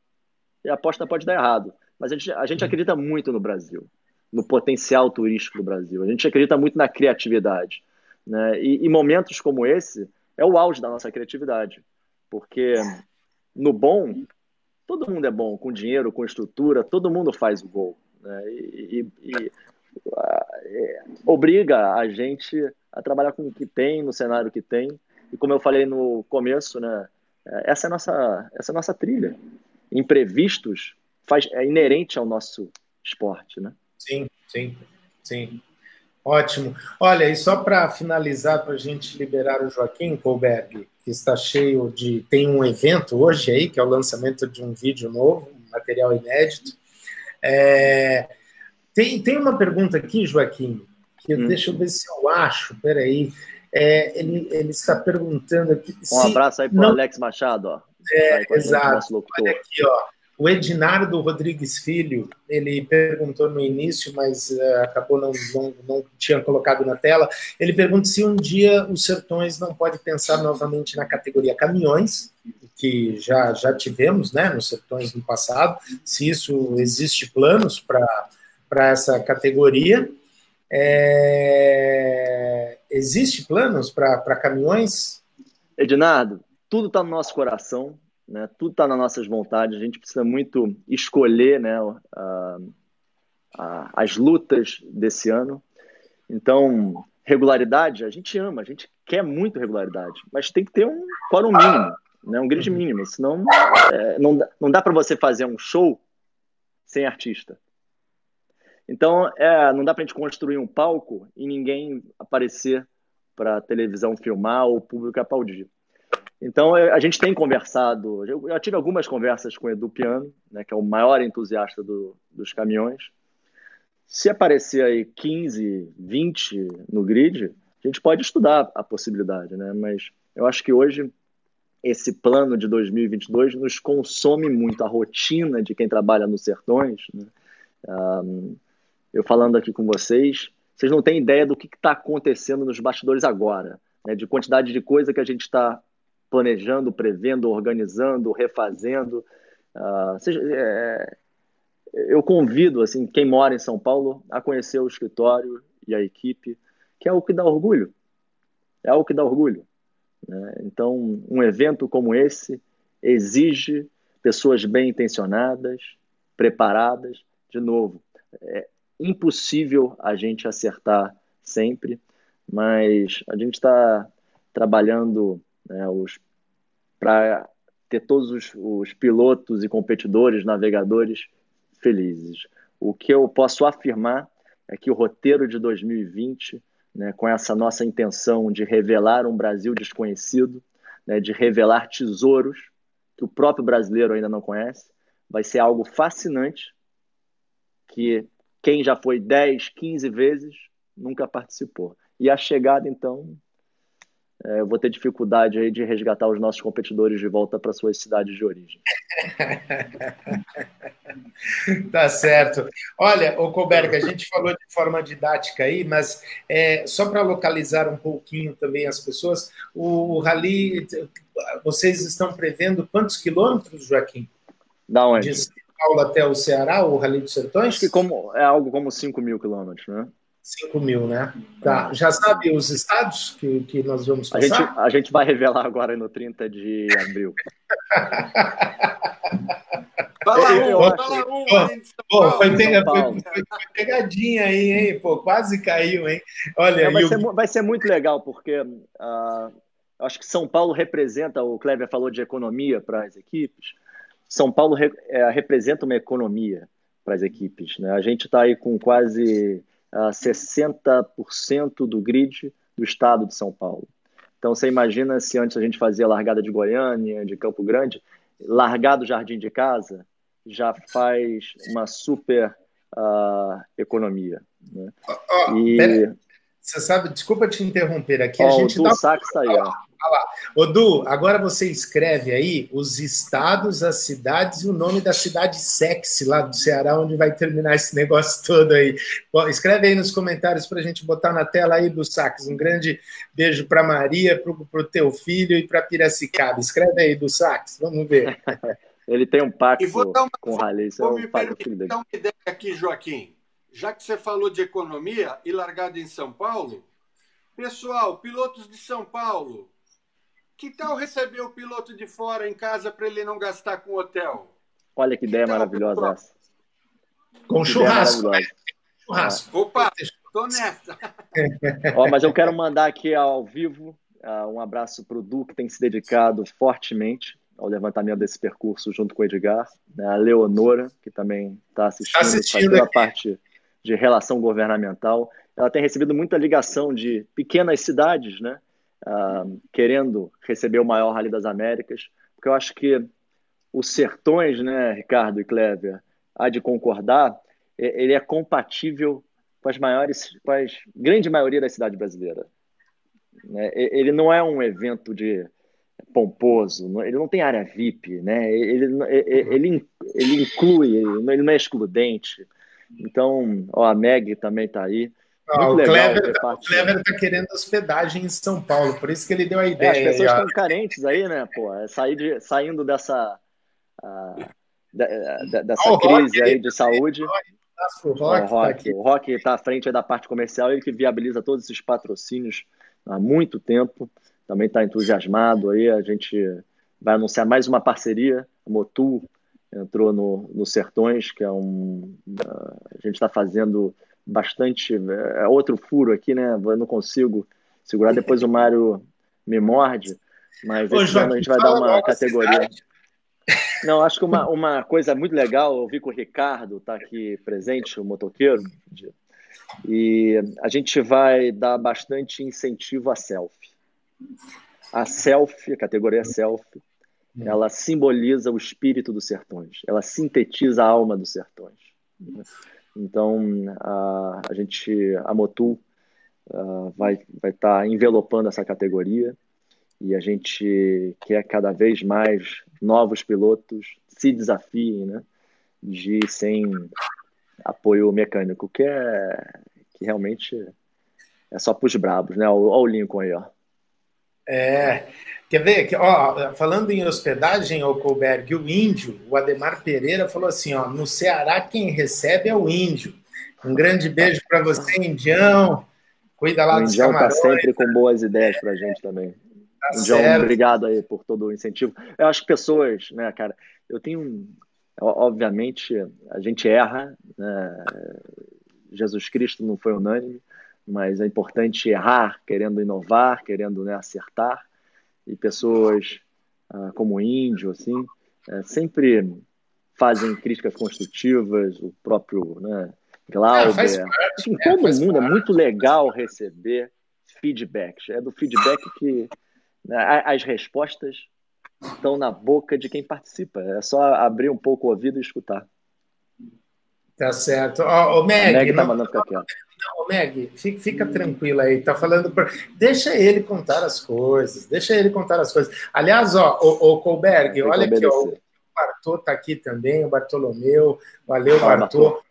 e a aposta pode dar errado, mas a gente, a gente acredita muito no Brasil, no potencial turístico do Brasil. A gente acredita muito na criatividade, né? E, e momentos como esse é o auge da nossa criatividade, porque no bom todo mundo é bom, com dinheiro, com estrutura, todo mundo faz o gol, né? E, e, e é, obriga a gente a trabalhar com o que tem, no cenário que tem, e como eu falei no começo, né, é, essa é a nossa, essa é nossa trilha. Imprevistos faz, é inerente ao nosso esporte, né? Sim, sim, sim. Ótimo. Olha, e só para finalizar, para a gente liberar o Joaquim Colberg, que está cheio de. Tem um evento hoje aí, que é o lançamento de um vídeo novo, um material inédito. É... Tem, tem uma pergunta aqui, Joaquim, que hum. deixa eu ver se eu acho, peraí. É, ele, ele está perguntando aqui. Um abraço aí para o não... Alex Machado, ó. É, exato. Olha aqui, ó. O Ednardo Rodrigues Filho, ele perguntou no início, mas uh, acabou não, não, não tinha colocado na tela. Ele pergunta se um dia os Sertões não pode pensar novamente na categoria caminhões, que já, já tivemos né, nos Sertões no passado, se isso existe planos para essa categoria. É... Existe planos para caminhões? Ednardo, tudo está no nosso coração, né? tudo está nas nossas vontades, a gente precisa muito escolher né, a, a, as lutas desse ano. Então, regularidade, a gente ama, a gente quer muito regularidade, mas tem que ter um quórum mínimo, né, um grid mínimo, senão é, não, dá, não dá para você fazer um show sem artista. Então, é, não dá para a gente construir um palco e ninguém aparecer para a televisão filmar ou o público aplaudir. Então, é, a gente tem conversado, eu já tive algumas conversas com o Edu Piano, né, que é o maior entusiasta do, dos caminhões. Se aparecer aí 15, 20 no grid, a gente pode estudar a possibilidade, né? mas eu acho que hoje esse plano de 2022 nos consome muito a rotina de quem trabalha nos sertões. Né? Um, eu falando aqui com vocês, vocês não têm ideia do que está acontecendo nos bastidores agora, né? de quantidade de coisa que a gente está planejando, prevendo, organizando, refazendo. Uh, é, eu convido assim quem mora em São Paulo a conhecer o escritório e a equipe, que é o que dá orgulho. É o que dá orgulho. Né? Então, um evento como esse exige pessoas bem intencionadas, preparadas. De novo, é impossível a gente acertar sempre, mas a gente está trabalhando né, para ter todos os, os pilotos e competidores, navegadores felizes. O que eu posso afirmar é que o roteiro de 2020, né, com essa nossa intenção de revelar um Brasil desconhecido, né, de revelar tesouros que o próprio brasileiro ainda não conhece, vai ser algo fascinante que quem já foi 10, 15 vezes nunca participou. E a chegada, então, é, eu vou ter dificuldade aí de resgatar os nossos competidores de volta para suas cidades de origem. tá certo. Olha, o Colberg, a gente falou de forma didática aí, mas é, só para localizar um pouquinho também as pessoas, o, o Rally, vocês estão prevendo quantos quilômetros, Joaquim? Da onde? De Paulo até o Ceará, o Rally dos Sertões? Acho que como, é algo como 5 mil quilômetros, né? 5 mil, né? Tá. Já sabe os estados que, que nós vamos passar? A gente, a gente vai revelar agora no 30 de abril. Fala um, fala um. Pô, foi, pega, foi, foi, pegadinha aí, hein? Pô, quase caiu, hein? Olha, é, vai, ser, vai ser muito legal, porque uh, acho que São Paulo representa, o Kleber falou de economia para as equipes, São Paulo re, é, representa uma economia para as equipes. Né? A gente está aí com quase uh, 60% do grid do estado de São Paulo. Então você imagina se antes a gente fazia largada de Goiânia, de Campo Grande, largar do jardim de casa já faz uma super uh, economia. Né? Oh, oh, e... Você sabe, desculpa te interromper aqui. Oh, a gente o dá... sax tá aí, ó. Odu, agora você escreve aí os estados, as cidades e o nome da cidade sexy lá do Ceará, onde vai terminar esse negócio todo aí. Escreve aí nos comentários para a gente botar na tela aí do Sax. Um grande beijo para Maria, para o teu filho e para Piracicaba. Escreve aí do Sax, vamos ver. Ele tem um pacto uma... com o Raleigh. Vou me permitir uma ideia aqui, Joaquim. Já que você falou de economia e largada em São Paulo, pessoal, pilotos de São Paulo, que tal receber o piloto de fora em casa para ele não gastar com hotel? Olha que, que ideia maravilhosa essa. Com churrasco. Né? Churrasco. Opa, tô nessa. Ó, mas eu quero mandar aqui ao vivo uh, um abraço para o Du, que tem se dedicado fortemente ao levantamento desse percurso junto com o Edgar, né? a Leonora, que também está assistindo, assistindo faz toda a parte de relação governamental. Ela tem recebido muita ligação de pequenas cidades, né? Uh, querendo receber o maior Rally das Américas, porque eu acho que os sertões, né, Ricardo e Clever, há de concordar, ele é compatível com as maiores, com a grande maioria da cidade brasileira. Né? Ele não é um evento de pomposo, ele não tem área VIP, né? ele, ele, ele, ele inclui, ele não é excludente. Então, ó, a Meg também está aí. Ah, o, Clever, tá, o Clever tá querendo hospedagem em São Paulo, por isso que ele deu a ideia. É, as pessoas estão carentes aí, né? Pô, é sair de, saindo dessa, uh, dessa oh, crise aí de saúde. O Rock, o Rock, o Rock está à frente da parte comercial, ele que viabiliza todos esses patrocínios há muito tempo. Também está entusiasmado aí. A gente vai anunciar mais uma parceria. A Motul entrou no, no Sertões, que é um. A gente está fazendo bastante. É outro furo aqui, né? Eu não consigo segurar. Depois o Mário me morde, mas Ô, a gente vai dar uma categoria. Não, acho que uma, uma coisa muito legal, eu vi que o Ricardo está aqui presente, o motoqueiro, e a gente vai dar bastante incentivo à selfie. A selfie, a categoria selfie, ela simboliza o espírito dos sertões, ela sintetiza a alma dos sertões. Então, a, a gente, a Motul, vai estar vai tá envelopando essa categoria e a gente quer cada vez mais novos pilotos se desafiem, né, de sem apoio mecânico, que é que realmente é só para os brabos, né? Olha o Lincoln aí, ó. É, quer ver? Ó, falando em hospedagem, o Colberg, o índio, o Ademar Pereira falou assim, ó, no Ceará quem recebe é o índio. Um grande beijo para você, indião. Cuida lá o dos indião tá sempre com boas ideias para a gente também. Tá indião, certo. obrigado aí por todo o incentivo. Eu acho que pessoas, né, cara, eu tenho, obviamente, a gente erra, né? Jesus Cristo não foi unânime, mas é importante errar, querendo inovar, querendo né, acertar. E pessoas ah, como o índio, assim, é, sempre fazem críticas construtivas, o próprio né, Glauber. É, Enfim, é, todo mundo, é muito legal receber feedbacks. É do feedback que né, as respostas estão na boca de quem participa. É só abrir um pouco o ouvido e escutar. Tá certo. Ó, oh, Meg, Meg tá mandando ficar quieto. Não, Meg, fica, fica tranquila aí. Tá falando. Pra... Deixa ele contar as coisas. Deixa ele contar as coisas. Aliás, ó, o, o Colberg, olha aqui, ó, o Bartô tá aqui também, o Bartolomeu. Valeu, Fala, Bartô.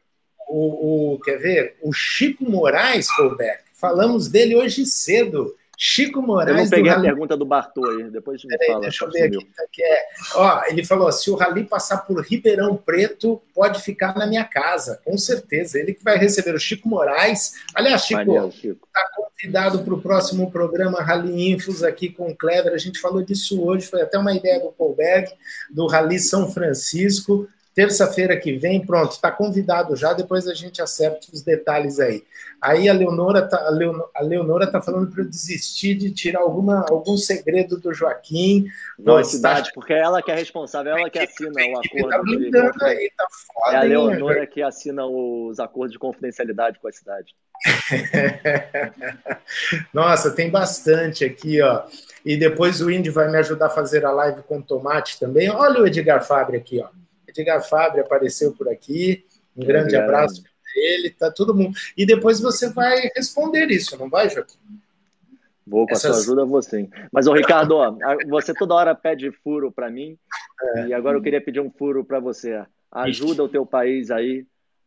O, o, quer ver? O Chico Moraes, Colberg. Falamos dele hoje cedo. Chico Moraes. Eu não peguei a pergunta do Bartô aí, depois me Peraí, fala. Deixa eu ver aqui. Que é, ó, ele falou: se o Rally passar por Ribeirão Preto, pode ficar na minha casa, com certeza. Ele que vai receber o Chico Moraes. Aliás, Chico, está convidado para o próximo programa Rally Infos aqui com o Clever. A gente falou disso hoje, foi até uma ideia do Colberg, do Rally São Francisco. Terça-feira que vem, pronto, está convidado já, depois a gente acerta os detalhes aí. Aí a Leonora tá, a Leonora tá falando para eu desistir de tirar alguma, algum segredo do Joaquim. Não, cidade, porque é ela que é responsável, ela que assina o acordo. Tá blindando aí, tá foda, é a Leonora hein, que assina os acordos de confidencialidade com a cidade. Nossa, tem bastante aqui, ó. E depois o Indy vai me ajudar a fazer a live com tomate também. Olha o Edgar Fabre aqui, ó. Edgar Fabre apareceu por aqui. Um é grande abraço para ele, tá todo mundo. E depois você vai responder isso, não vai, Joaquim? Vou com Essas... a sua ajuda, você. Mas, o Ricardo, ó, você toda hora pede furo para mim, é. e agora eu queria pedir um furo para você. Ajuda o teu país aí.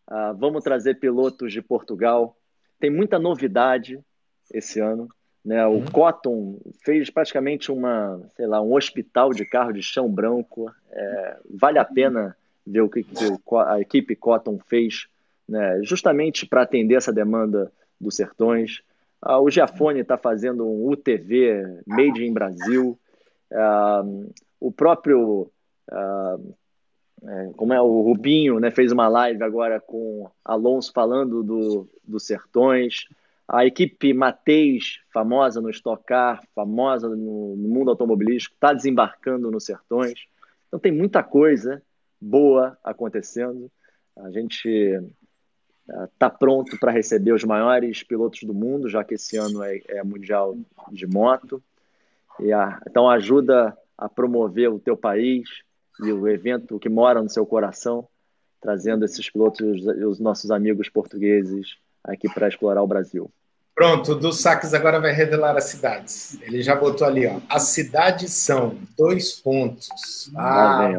Uh, vamos trazer pilotos de Portugal. Tem muita novidade esse ano. Né? O uhum. Cotton fez praticamente uma, sei lá, um hospital de carro de chão branco. É, vale a pena ver o que, a equipe Cotton fez, né, justamente para atender essa demanda dos sertões. Ah, o Giafone está fazendo um UTV Made in Brasil. Ah, o próprio, ah, é, como é, o Rubinho, né, fez uma live agora com Alonso falando do, dos sertões. A equipe Mateis, famosa no Stock Car, famosa no, no mundo automobilístico, está desembarcando nos Sertões. Então tem muita coisa boa acontecendo. A gente está pronto para receber os maiores pilotos do mundo, já que esse ano é, é mundial de moto. E a, então ajuda a promover o teu país e o evento que mora no seu coração, trazendo esses pilotos e os nossos amigos portugueses aqui para explorar o Brasil. Pronto, o dos saques agora vai revelar as cidades. Ele já botou ali, ó. As cidades são dois pontos. Ah, bem,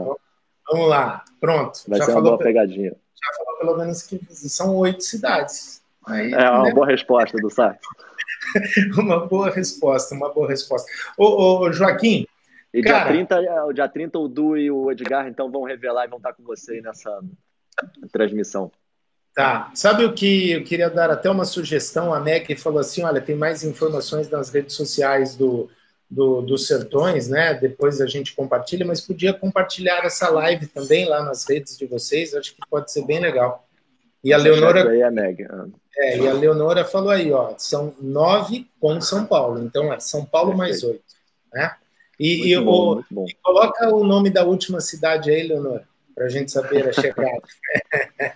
vamos lá. Pronto. Vai já ser uma boa pegadinha já falou pelo menos que são oito cidades. Aí, é uma né? boa resposta do saque. uma boa resposta, uma boa resposta. Ô, ô Joaquim. E cara... dia 30, o dia 30 o Du e o Edgar então vão revelar e vão estar com você aí nessa transmissão. Tá. Sabe o que eu queria dar até uma sugestão? A Meg falou assim: olha, tem mais informações nas redes sociais do, do, dos Sertões, né? Depois a gente compartilha, mas podia compartilhar essa live também lá nas redes de vocês, acho que pode ser bem legal. E a Leonora. Meg. Ah. É, e a Leonora falou aí, ó, são nove com São Paulo, então é São Paulo mais oito, né? E, e, bom, o, e, coloca o nome da última cidade aí, Leonora, para a gente saber a chegada.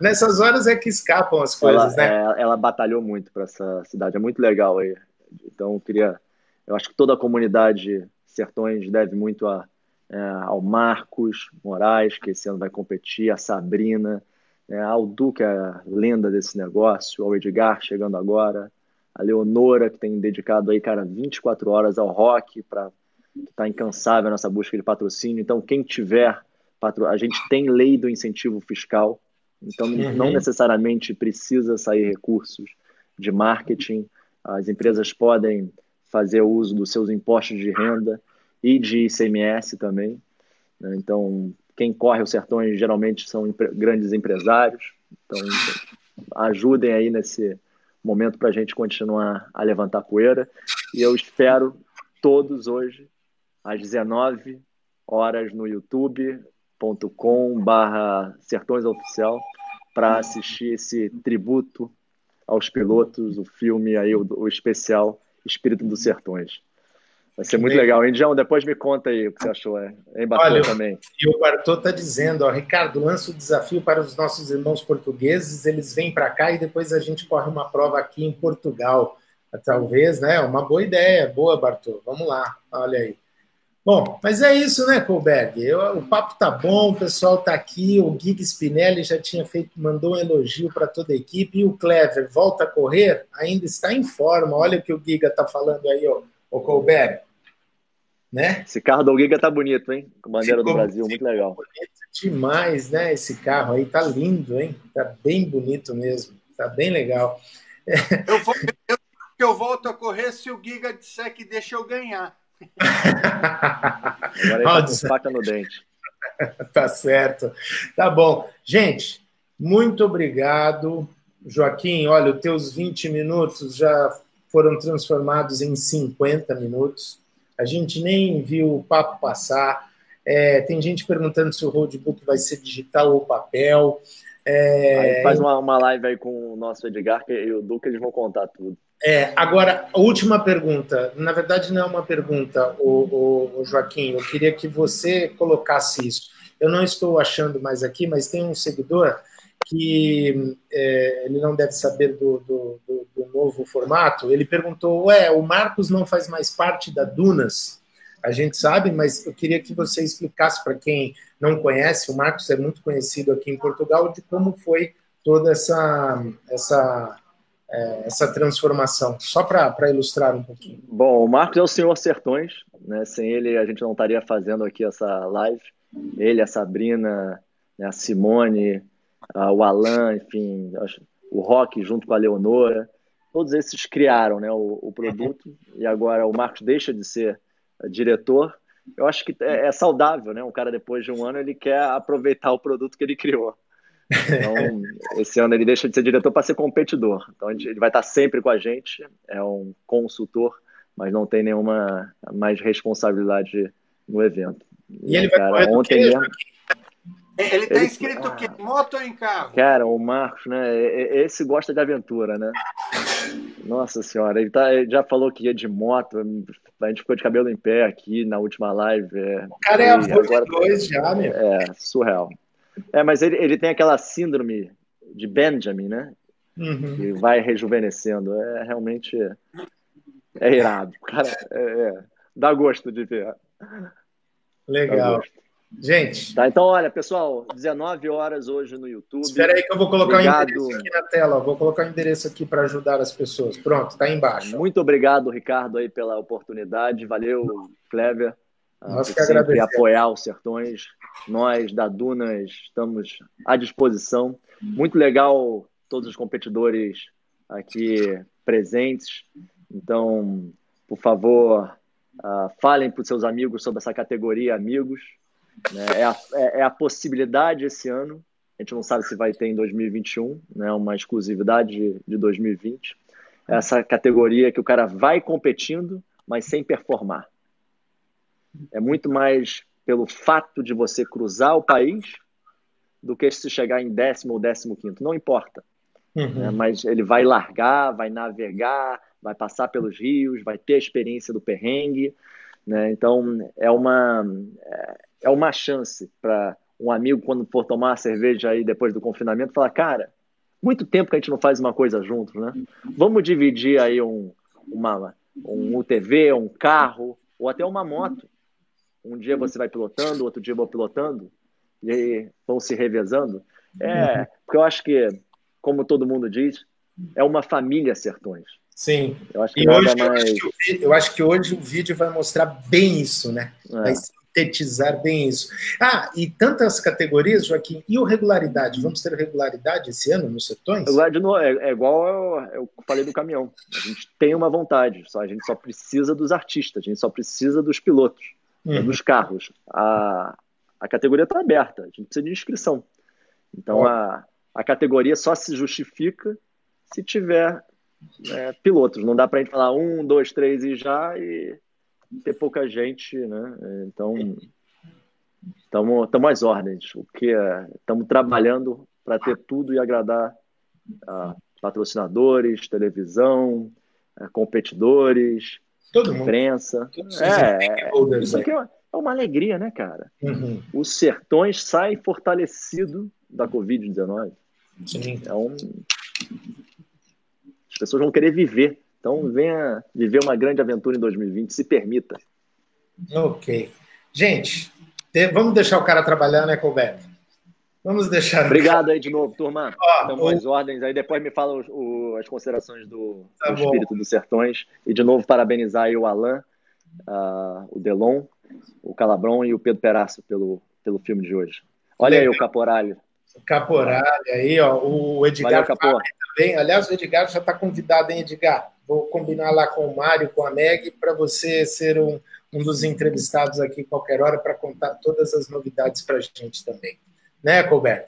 Nessas horas é que escapam as coisas, ela, né? É, ela batalhou muito para essa cidade, é muito legal aí. Então, eu queria eu acho que toda a comunidade Sertões deve muito a, é, ao Marcos Moraes, que esse ano vai competir, a Sabrina, é, ao Du, que é a lenda desse negócio, ao Edgar, chegando agora, a Leonora, que tem dedicado aí, cara, 24 horas ao rock, para estar tá incansável nessa busca de patrocínio. Então, quem tiver, patro... a gente tem lei do incentivo fiscal, então uhum. não necessariamente precisa sair recursos de marketing. As empresas podem fazer uso dos seus impostos de renda e de ICMS também. Né? Então, quem corre os sertões geralmente são grandes empresários. Então, ajudem aí nesse momento para a gente continuar a levantar poeira. E eu espero todos hoje, às 19 horas, no youtube.com barra Sertões Oficial, para assistir esse tributo aos pilotos, o filme aí, o, o especial Espírito dos Sertões. Vai ser muito legal. Indião, depois me conta aí o que você achou. É, é Olha, também. E o Bartô está dizendo, ó, Ricardo, lança o desafio para os nossos irmãos portugueses, eles vêm para cá e depois a gente corre uma prova aqui em Portugal. Talvez, né? Uma boa ideia, boa, Bartô. Vamos lá, olha aí. Bom, mas é isso, né, Colberg? Eu, o papo tá bom, o pessoal tá aqui, o Gig Spinelli já tinha feito, mandou um elogio para toda a equipe, e o Clever volta a correr, ainda está em forma. Olha o que o Giga tá falando aí, ó, o Colberg. Né? Esse carro do Giga tá bonito, hein? Com bandeira ficou, do Brasil, muito legal. Bonito demais, né? Esse carro aí tá lindo, hein? Tá bem bonito mesmo, tá bem legal. Eu, vou, eu, eu volto a correr se o Giga disser que deixa eu ganhar. Agora ele tá com faca no dente. tá certo. Tá bom. Gente, muito obrigado. Joaquim, olha, os teus 20 minutos já foram transformados em 50 minutos. A gente nem viu o papo passar. É, tem gente perguntando se o roadbook vai ser digital ou papel. É... faz uma, uma live aí com o nosso Edgar e o Duque, eles vão contar tudo. É, agora, a última pergunta. Na verdade, não é uma pergunta, o, o, Joaquim. Eu queria que você colocasse isso. Eu não estou achando mais aqui, mas tem um seguidor que é, ele não deve saber do, do, do, do, novo formato. Ele perguntou: Ué, o Marcos não faz mais parte da Dunas? A gente sabe, mas eu queria que você explicasse para quem não conhece. O Marcos é muito conhecido aqui em Portugal de como foi toda essa essa é, essa transformação? Só para ilustrar um pouquinho. Bom, o Marcos é o senhor Sertões, né? sem ele a gente não estaria fazendo aqui essa live. Ele, a Sabrina, né? a Simone, o Alan, enfim, o Rock junto com a Leonora, todos esses criaram né, o, o produto e agora o Marcos deixa de ser diretor. Eu acho que é, é saudável, né? Um cara depois de um ano ele quer aproveitar o produto que ele criou. Então, esse ano ele deixa de ser diretor para ser competidor. Então, ele vai estar sempre com a gente, é um consultor, mas não tem nenhuma mais responsabilidade no evento. E, e ele cara, vai ontem mesmo. Ele está escrito o quê? Moto ou em carro? Cara, o Marcos, né? Esse gosta de aventura, né? Nossa senhora, ele, tá, ele já falou que ia de moto, a gente ficou de cabelo em pé aqui na última live. É, o cara é avô agora, de dois já, meu. É, surreal. É, mas ele, ele tem aquela síndrome de Benjamin, né? Uhum. Que vai rejuvenescendo. É realmente. É irado. Cara, é, é, dá gosto de ver. Legal. Gente. Tá, então, olha, pessoal, 19 horas hoje no YouTube. Espera aí que eu vou colocar obrigado. o endereço aqui na tela. Vou colocar o endereço aqui para ajudar as pessoas. Pronto, tá embaixo. Muito obrigado, Ricardo, aí pela oportunidade. Valeu, Clever. Nós que sempre apoiar os sertões. Nós da Dunas estamos à disposição. Muito legal todos os competidores aqui presentes. Então, por favor, uh, falem para os seus amigos sobre essa categoria amigos. Né? É, a, é, é, a possibilidade esse ano. A gente não sabe se vai ter em 2021, né? uma exclusividade de, de 2020. Essa categoria que o cara vai competindo, mas sem performar. É muito mais pelo fato de você cruzar o país do que se chegar em décimo ou décimo quinto. Não importa. Uhum. Né? Mas ele vai largar, vai navegar, vai passar pelos rios, vai ter a experiência do perrengue. Né? Então, é uma, é uma chance para um amigo, quando for tomar uma cerveja aí depois do confinamento, falar: cara, muito tempo que a gente não faz uma coisa juntos, né? Vamos dividir aí um, uma, um UTV, um carro, ou até uma moto. Um dia você vai pilotando, outro dia eu vou pilotando, e aí vão se revezando. É, porque eu acho que, como todo mundo diz, é uma família Sertões. Sim. Eu acho que, hoje, mais... eu, acho que eu acho que hoje o vídeo vai mostrar bem isso, né? É. Vai sintetizar bem isso. Ah, e tantas categorias, Joaquim, e o regularidade? Vamos ter regularidade esse ano nos Sertões? É, é igual eu, eu falei do caminhão. A gente tem uma vontade, só, a gente só precisa dos artistas, a gente só precisa dos pilotos uhum. dos carros. A, a categoria está aberta, a gente precisa de inscrição. Então a, a categoria só se justifica se tiver é, pilotos. Não dá para a gente falar um, dois, três e já e ter pouca gente, né? Então estamos às ordens. O que estamos é, trabalhando para ter tudo e agradar a patrocinadores, televisão, a competidores, Todo imprensa. Mundo. É, isso aqui é, é uma alegria, né, cara? Uhum. Os sertões saem fortalecido da Covid-19. Então, as pessoas vão querer viver. Então, venha viver uma grande aventura em 2020, se permita. Ok. Gente, vamos deixar o cara trabalhar, né, Colberto? Vamos deixar. Obrigado aí de novo, turma. Ó, as ordens aí. Depois me fala o, as considerações do, tá do Espírito dos Sertões. E de novo, parabenizar aí o Alain, uh, o Delon, o Calabron e o Pedro Perácio pelo, pelo filme de hoje. Olha aí o Caporalho. Caporalho aí, ó. O Edgar Valeu, também. Aliás, o Edgar já está convidado, hein, Edgar? Vou combinar lá com o Mário, com a Meg, para você ser um, um dos entrevistados aqui qualquer hora para contar todas as novidades para a gente também. Né, Colbert?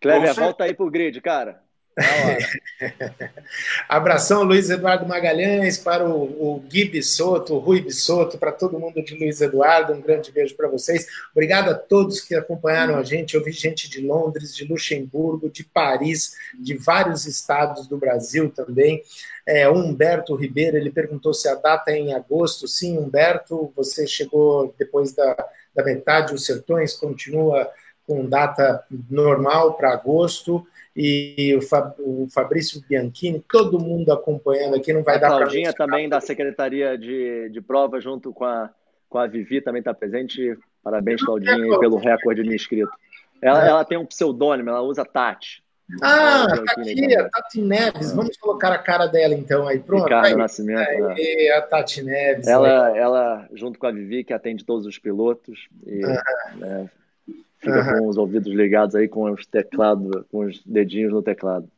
Clever, volta aí pro grid, cara. Abração, Luiz Eduardo Magalhães, para o, o Gui Bissoto, o Rui Bissoto, para todo mundo de Luiz Eduardo, um grande beijo para vocês. Obrigado a todos que acompanharam a gente. Eu vi gente de Londres, de Luxemburgo, de Paris, de vários estados do Brasil também. É, Humberto Ribeiro, ele perguntou se a data é em agosto. Sim, Humberto, você chegou depois da, da metade, os Sertões continua com data normal para agosto e o, Fabrício Bianchini, todo mundo acompanhando aqui, não vai a dar para. Claudinha também da Secretaria de, de Prova, junto com a, com a Vivi, também está presente. Parabéns, Claudinha, pelo recorde de inscrito. Ela, é. ela tem um pseudônimo, ela usa Tati. Ah, aqui, a Tati Neves. Vamos colocar a cara dela então aí. Pronto. Ricardo aí, Nascimento. Aí, né? a Tati Neves. Ela, ela, junto com a Vivi, que atende todos os pilotos. E, ah. né, Fica uhum. com os ouvidos ligados aí com os teclados, com os dedinhos no teclado.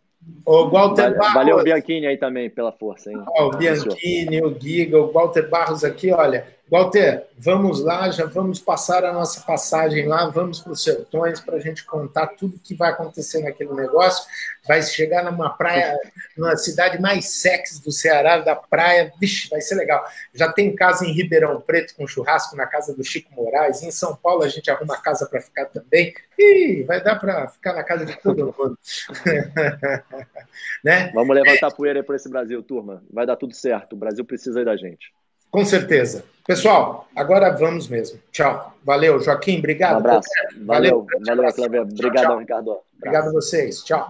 O Walter Barros. Valeu o Bianchini aí também pela força, hein? o Bianchini, o Giga, o Walter Barros aqui, olha. Walter, vamos lá, já vamos passar a nossa passagem lá, vamos para os sertões para a gente contar tudo que vai acontecer naquele negócio. Vai chegar numa praia, numa cidade mais sexy do Ceará, da praia, vixe, vai ser legal. Já tem casa em Ribeirão Preto com churrasco na casa do Chico Moraes. Em São Paulo a gente arruma casa para ficar também. Ih, vai dar para ficar na casa de todo mundo. né? Vamos levantar é... poeira para esse Brasil, turma. Vai dar tudo certo. O Brasil precisa aí da gente. Com certeza. Pessoal, agora vamos mesmo. Tchau. Valeu, Joaquim. Obrigado. Um abraço. Valeu, valeu, valeu Cleber. Obrigado, Ricardo. Obrigado a vocês. Tchau.